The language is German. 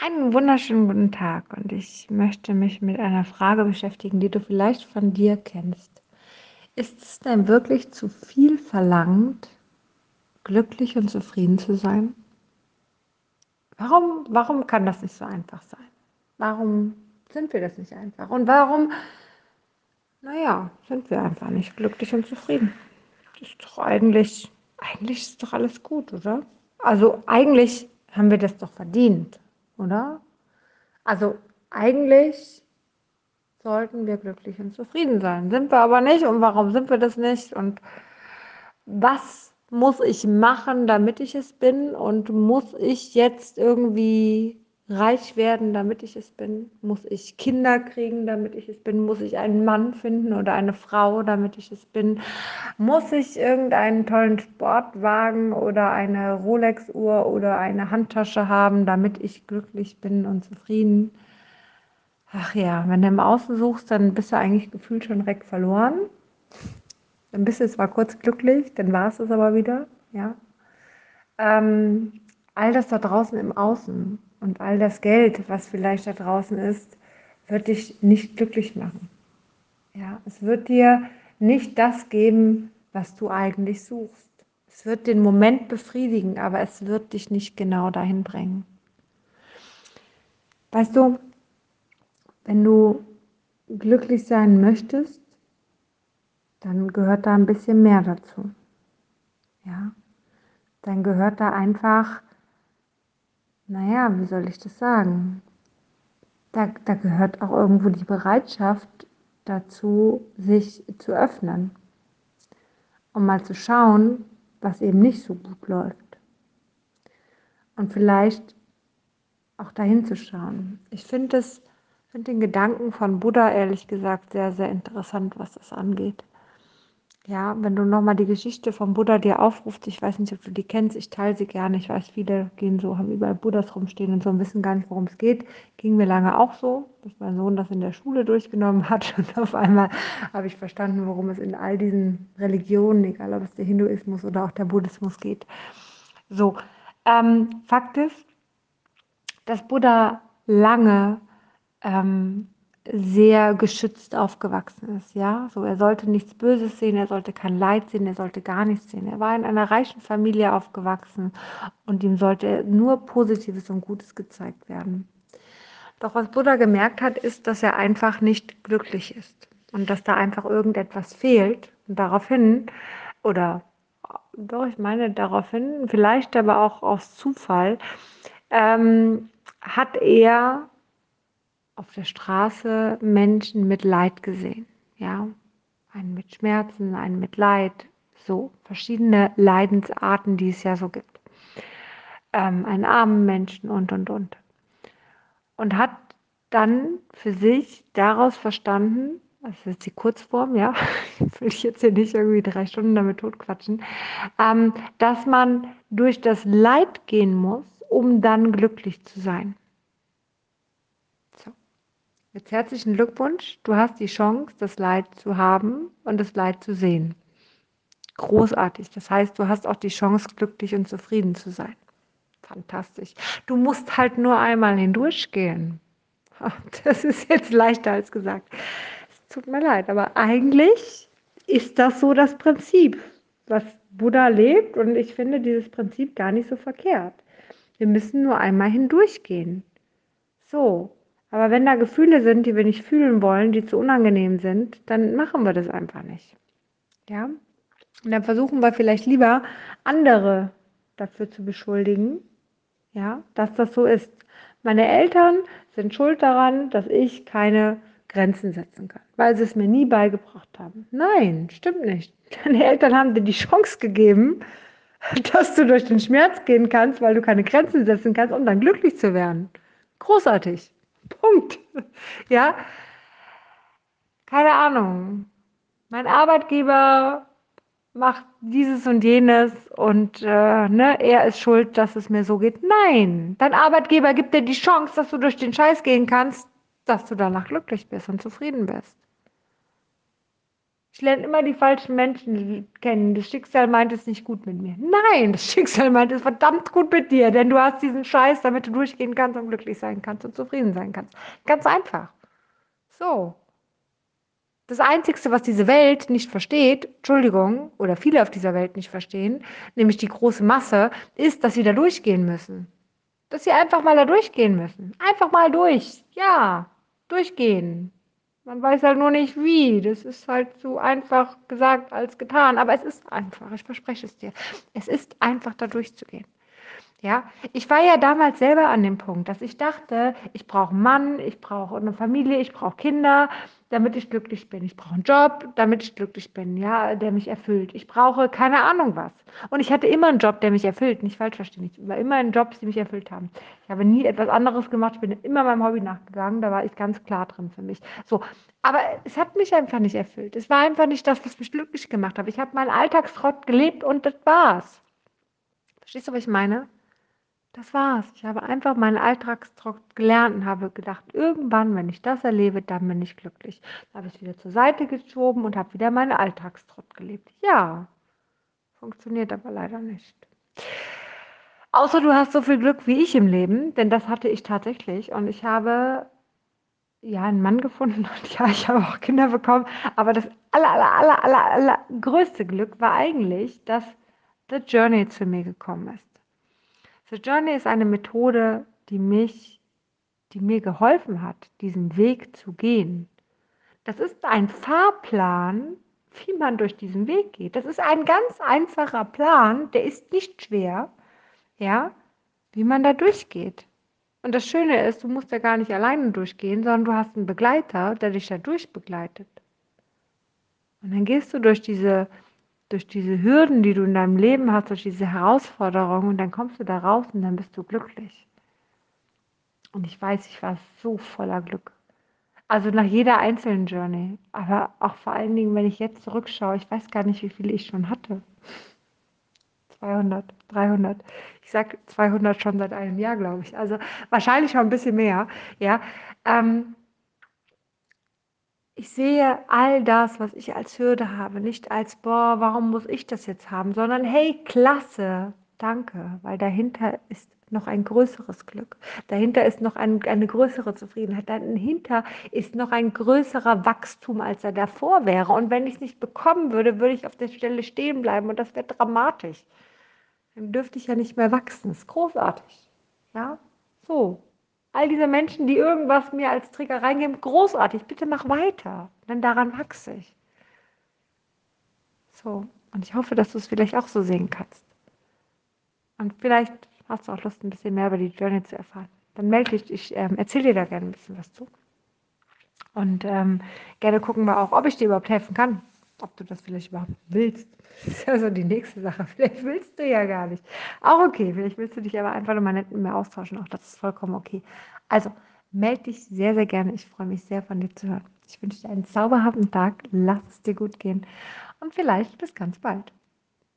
Einen wunderschönen guten Tag und ich möchte mich mit einer Frage beschäftigen, die du vielleicht von dir kennst. Ist es denn wirklich zu viel verlangt, glücklich und zufrieden zu sein? Warum, warum kann das nicht so einfach sein? Warum sind wir das nicht einfach? Und warum, naja, sind wir einfach nicht glücklich und zufrieden? Das ist doch eigentlich, eigentlich ist doch alles gut, oder? Also eigentlich haben wir das doch verdient oder? Also eigentlich sollten wir glücklich und zufrieden sein. Sind wir aber nicht. Und warum sind wir das nicht? Und was muss ich machen, damit ich es bin? Und muss ich jetzt irgendwie reich werden, damit ich es bin? Muss ich Kinder kriegen, damit ich es bin? Muss ich einen Mann finden oder eine Frau, damit ich es bin? Muss ich irgendeinen tollen Sportwagen oder eine Rolex-Uhr oder eine Handtasche haben, damit ich glücklich bin und zufrieden? Ach ja, wenn du im Außen suchst, dann bist du eigentlich gefühlt schon direkt verloren. Dann bist du zwar kurz glücklich, dann war es es aber wieder, ja. Ähm, all das da draußen im Außen und all das Geld, was vielleicht da draußen ist, wird dich nicht glücklich machen. Ja, es wird dir nicht das geben, was du eigentlich suchst. Es wird den Moment befriedigen, aber es wird dich nicht genau dahin bringen. Weißt du, wenn du glücklich sein möchtest, dann gehört da ein bisschen mehr dazu. Ja, dann gehört da einfach naja, wie soll ich das sagen? Da, da gehört auch irgendwo die Bereitschaft dazu, sich zu öffnen, um mal zu schauen, was eben nicht so gut läuft. Und vielleicht auch dahin zu schauen. Ich finde find den Gedanken von Buddha ehrlich gesagt sehr, sehr interessant, was das angeht. Ja, wenn du nochmal die Geschichte vom Buddha dir aufrufst, ich weiß nicht, ob du die kennst, ich teile sie gerne. Ich weiß, viele gehen so, haben überall Buddhas rumstehen und so und wissen gar nicht, worum es geht. Ging mir lange auch so, dass mein Sohn das in der Schule durchgenommen hat und auf einmal habe ich verstanden, worum es in all diesen Religionen, egal ob es der Hinduismus oder auch der Buddhismus geht. So, ähm, Fakt ist, dass Buddha lange ähm, sehr geschützt aufgewachsen ist, ja. So, er sollte nichts Böses sehen, er sollte kein Leid sehen, er sollte gar nichts sehen. Er war in einer reichen Familie aufgewachsen und ihm sollte nur Positives und Gutes gezeigt werden. Doch was Buddha gemerkt hat, ist, dass er einfach nicht glücklich ist und dass da einfach irgendetwas fehlt. Und daraufhin, oder doch, ich meine daraufhin, vielleicht aber auch aus Zufall, ähm, hat er auf der Straße Menschen mit Leid gesehen. Ja, einen mit Schmerzen, einen mit Leid, so verschiedene Leidensarten, die es ja so gibt. Ähm, einen armen Menschen und und und. Und hat dann für sich daraus verstanden, das ist die Kurzform, ja, will ich jetzt hier nicht irgendwie drei Stunden damit totquatschen, ähm, dass man durch das Leid gehen muss, um dann glücklich zu sein. Jetzt herzlichen Glückwunsch. Du hast die Chance, das Leid zu haben und das Leid zu sehen. Großartig. Das heißt, du hast auch die Chance, glücklich und zufrieden zu sein. Fantastisch. Du musst halt nur einmal hindurchgehen. Das ist jetzt leichter als gesagt. Es tut mir leid, aber eigentlich ist das so das Prinzip, was Buddha lebt. Und ich finde dieses Prinzip gar nicht so verkehrt. Wir müssen nur einmal hindurchgehen. So, aber wenn da Gefühle sind, die wir nicht fühlen wollen, die zu unangenehm sind, dann machen wir das einfach nicht. Ja? Und dann versuchen wir vielleicht lieber andere dafür zu beschuldigen, ja, dass das so ist. Meine Eltern sind schuld daran, dass ich keine Grenzen setzen kann, weil sie es mir nie beigebracht haben. Nein, stimmt nicht. Deine Eltern haben dir die Chance gegeben, dass du durch den Schmerz gehen kannst, weil du keine Grenzen setzen kannst, um dann glücklich zu werden. Großartig. Punkt. Ja, keine Ahnung. Mein Arbeitgeber macht dieses und jenes und äh, ne, er ist schuld, dass es mir so geht. Nein, dein Arbeitgeber gibt dir die Chance, dass du durch den Scheiß gehen kannst, dass du danach glücklich bist und zufrieden bist. Ich lerne immer die falschen Menschen kennen. Das Schicksal meint es nicht gut mit mir. Nein, das Schicksal meint es verdammt gut mit dir, denn du hast diesen Scheiß, damit du durchgehen kannst und glücklich sein kannst und zufrieden sein kannst. Ganz einfach. So. Das Einzige, was diese Welt nicht versteht, Entschuldigung, oder viele auf dieser Welt nicht verstehen, nämlich die große Masse, ist, dass sie da durchgehen müssen. Dass sie einfach mal da durchgehen müssen. Einfach mal durch. Ja, durchgehen. Man weiß halt nur nicht wie. Das ist halt so einfach gesagt als getan. Aber es ist einfach, ich verspreche es dir. Es ist einfach, da durchzugehen. Ja, ich war ja damals selber an dem Punkt, dass ich dachte, ich brauche einen Mann, ich brauche eine Familie, ich brauche Kinder, damit ich glücklich bin. Ich brauche einen Job, damit ich glücklich bin, ja, der mich erfüllt. Ich brauche keine Ahnung was. Und ich hatte immer einen Job, der mich erfüllt, nicht falsch verstehen. Ich war immer in Jobs, die mich erfüllt haben. Ich habe nie etwas anderes gemacht, ich bin immer meinem Hobby nachgegangen, da war ich ganz klar drin für mich. So, aber es hat mich einfach nicht erfüllt. Es war einfach nicht das, was mich glücklich gemacht hat. Ich habe meinen Alltagstrott gelebt und das war's. Verstehst du, was ich meine? Das war's. Ich habe einfach meinen Alltagstrott gelernt und habe gedacht, irgendwann, wenn ich das erlebe, dann bin ich glücklich. Dann habe ich es wieder zur Seite geschoben und habe wieder meinen Alltagstrott gelebt. Ja, funktioniert aber leider nicht. Außer du hast so viel Glück wie ich im Leben, denn das hatte ich tatsächlich. Und ich habe ja einen Mann gefunden und ja, ich habe auch Kinder bekommen. Aber das aller, aller, aller, aller, aller größte Glück war eigentlich, dass The Journey zu mir gekommen ist. The Journey ist eine Methode, die mich, die mir geholfen hat, diesen Weg zu gehen. Das ist ein Fahrplan, wie man durch diesen Weg geht. Das ist ein ganz einfacher Plan, der ist nicht schwer, ja, wie man da durchgeht. Und das Schöne ist, du musst ja gar nicht alleine durchgehen, sondern du hast einen Begleiter, der dich da durchbegleitet. Und dann gehst du durch diese durch diese Hürden, die du in deinem Leben hast, durch diese Herausforderungen, und dann kommst du da raus und dann bist du glücklich. Und ich weiß, ich war so voller Glück. Also nach jeder einzelnen Journey, aber auch vor allen Dingen, wenn ich jetzt zurückschaue, ich weiß gar nicht, wie viele ich schon hatte. 200, 300. Ich sage 200 schon seit einem Jahr, glaube ich. Also wahrscheinlich schon ein bisschen mehr. Ja. Ähm, ich sehe all das, was ich als Hürde habe, nicht als, boah, warum muss ich das jetzt haben, sondern hey, klasse, danke, weil dahinter ist noch ein größeres Glück. Dahinter ist noch ein, eine größere Zufriedenheit. Dahinter ist noch ein größerer Wachstum, als er davor wäre. Und wenn ich es nicht bekommen würde, würde ich auf der Stelle stehen bleiben und das wäre dramatisch. Dann dürfte ich ja nicht mehr wachsen. Das ist großartig. Ja, so all diese Menschen, die irgendwas mir als Trigger reingeben, großartig, bitte mach weiter, denn daran wachse ich. So, und ich hoffe, dass du es vielleicht auch so sehen kannst. Und vielleicht hast du auch Lust, ein bisschen mehr über die Journey zu erfahren. Dann melde dich, ich ähm, erzähle dir da gerne ein bisschen was zu. Und ähm, gerne gucken wir auch, ob ich dir überhaupt helfen kann ob du das vielleicht überhaupt willst. Das ist ja so die nächste Sache. Vielleicht willst du ja gar nicht. Auch okay, vielleicht willst du dich aber einfach nur mal nett mit mir austauschen. Auch das ist vollkommen okay. Also, melde dich sehr, sehr gerne. Ich freue mich sehr, von dir zu hören. Ich wünsche dir einen zauberhaften Tag. Lass es dir gut gehen. Und vielleicht bis ganz bald.